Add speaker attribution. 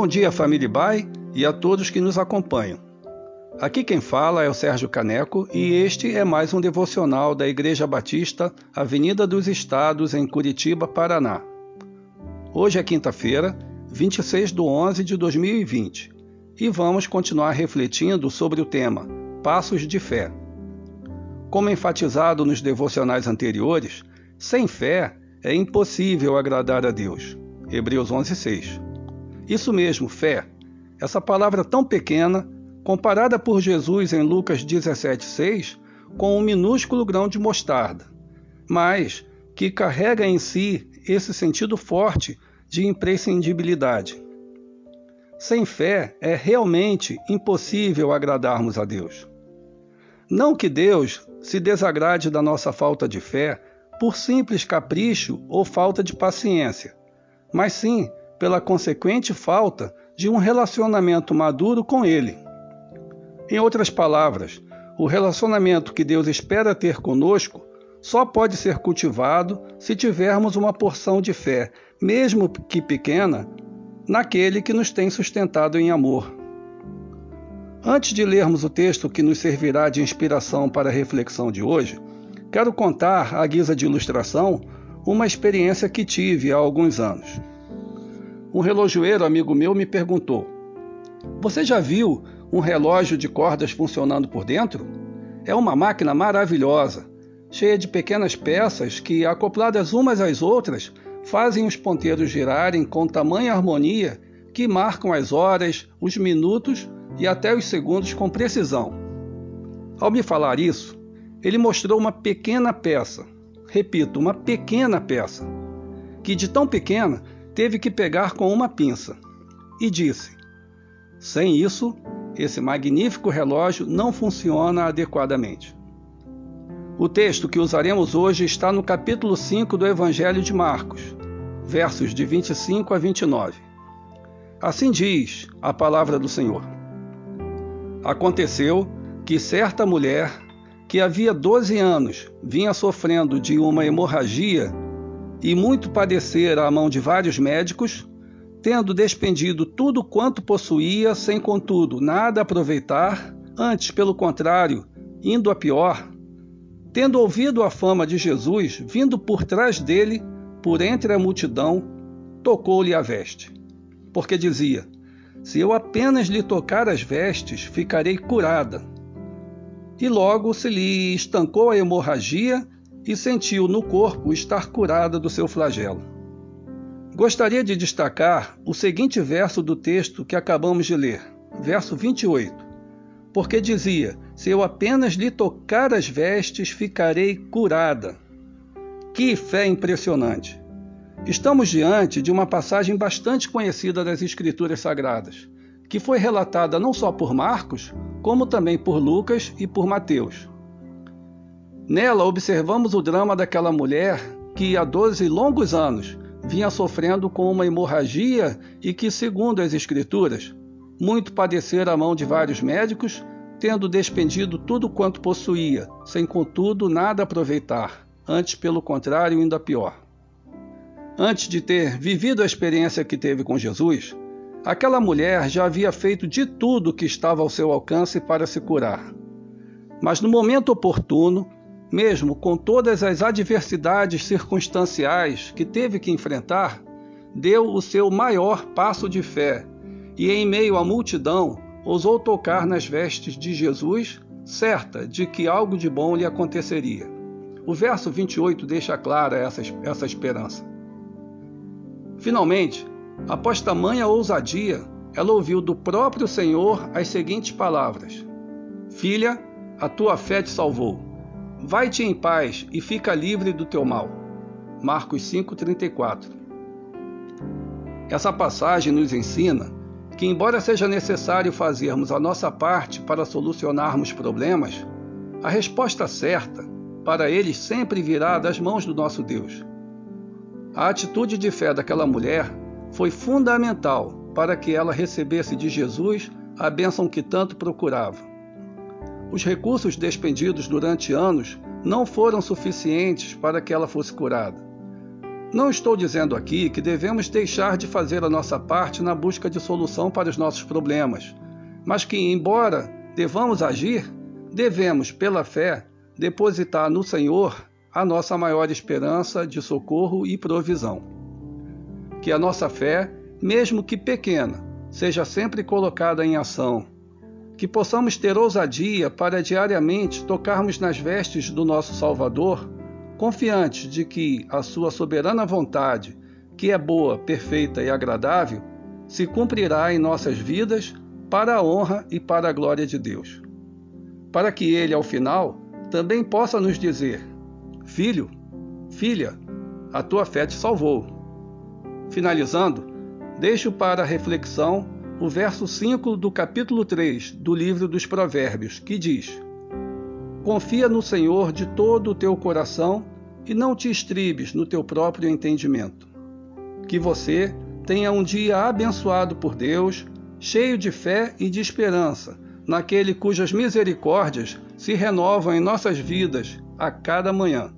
Speaker 1: Bom dia, família Bai e a todos que nos acompanham. Aqui quem fala é o Sérgio Caneco e este é mais um devocional da Igreja Batista, Avenida dos Estados, em Curitiba, Paraná. Hoje é quinta-feira, 26 de 11 de 2020 e vamos continuar refletindo sobre o tema Passos de Fé. Como enfatizado nos devocionais anteriores, sem fé é impossível agradar a Deus. Hebreus 11:6. Isso mesmo, fé. Essa palavra tão pequena, comparada por Jesus em Lucas 17:6 com um minúsculo grão de mostarda, mas que carrega em si esse sentido forte de imprescindibilidade. Sem fé é realmente impossível agradarmos a Deus. Não que Deus se desagrade da nossa falta de fé por simples capricho ou falta de paciência, mas sim pela consequente falta de um relacionamento maduro com Ele. Em outras palavras, o relacionamento que Deus espera ter conosco só pode ser cultivado se tivermos uma porção de fé, mesmo que pequena, naquele que nos tem sustentado em amor. Antes de lermos o texto que nos servirá de inspiração para a reflexão de hoje, quero contar, à guisa de ilustração, uma experiência que tive há alguns anos. Um relojoeiro amigo meu me perguntou: Você já viu um relógio de cordas funcionando por dentro? É uma máquina maravilhosa, cheia de pequenas peças que, acopladas umas às outras, fazem os ponteiros girarem com tamanha harmonia que marcam as horas, os minutos e até os segundos com precisão. Ao me falar isso, ele mostrou uma pequena peça, repito, uma pequena peça, que de tão pequena teve que pegar com uma pinça e disse: Sem isso, esse magnífico relógio não funciona adequadamente. O texto que usaremos hoje está no capítulo 5 do Evangelho de Marcos, versos de 25 a 29. Assim diz a palavra do Senhor. Aconteceu que certa mulher, que havia 12 anos vinha sofrendo de uma hemorragia e muito padecer à mão de vários médicos, tendo despendido tudo quanto possuía, sem contudo nada aproveitar, antes, pelo contrário, indo a pior, tendo ouvido a fama de Jesus, vindo por trás dele, por entre a multidão, tocou-lhe a veste. Porque dizia: Se eu apenas lhe tocar as vestes, ficarei curada. E logo se lhe estancou a hemorragia e sentiu no corpo estar curada do seu flagelo. Gostaria de destacar o seguinte verso do texto que acabamos de ler, verso 28, porque dizia: Se eu apenas lhe tocar as vestes, ficarei curada. Que fé impressionante! Estamos diante de uma passagem bastante conhecida das Escrituras Sagradas, que foi relatada não só por Marcos, como também por Lucas e por Mateus. Nela observamos o drama daquela mulher que há 12 longos anos vinha sofrendo com uma hemorragia e que, segundo as Escrituras, muito padecera a mão de vários médicos, tendo despendido tudo quanto possuía, sem contudo nada aproveitar, antes pelo contrário, ainda pior. Antes de ter vivido a experiência que teve com Jesus, aquela mulher já havia feito de tudo que estava ao seu alcance para se curar. Mas no momento oportuno, mesmo com todas as adversidades circunstanciais que teve que enfrentar, deu o seu maior passo de fé e, em meio à multidão, ousou tocar nas vestes de Jesus, certa de que algo de bom lhe aconteceria. O verso 28 deixa clara essa, essa esperança. Finalmente, após tamanha ousadia, ela ouviu do próprio Senhor as seguintes palavras: Filha, a tua fé te salvou Vai-te em paz e fica livre do teu mal. Marcos 5:34. Essa passagem nos ensina que, embora seja necessário fazermos a nossa parte para solucionarmos problemas, a resposta certa para eles sempre virá das mãos do nosso Deus. A atitude de fé daquela mulher foi fundamental para que ela recebesse de Jesus a bênção que tanto procurava. Os recursos despendidos durante anos não foram suficientes para que ela fosse curada. Não estou dizendo aqui que devemos deixar de fazer a nossa parte na busca de solução para os nossos problemas, mas que, embora devamos agir, devemos, pela fé, depositar no Senhor a nossa maior esperança de socorro e provisão. Que a nossa fé, mesmo que pequena, seja sempre colocada em ação. Que possamos ter ousadia para diariamente tocarmos nas vestes do nosso Salvador, confiantes de que a Sua soberana vontade, que é boa, perfeita e agradável, se cumprirá em nossas vidas para a honra e para a glória de Deus. Para que Ele, ao final, também possa nos dizer: Filho, filha, a tua fé te salvou. Finalizando, deixo para reflexão o verso 5 do capítulo 3 do livro dos Provérbios, que diz: Confia no Senhor de todo o teu coração e não te estribes no teu próprio entendimento. Que você tenha um dia abençoado por Deus, cheio de fé e de esperança naquele cujas misericórdias se renovam em nossas vidas a cada manhã.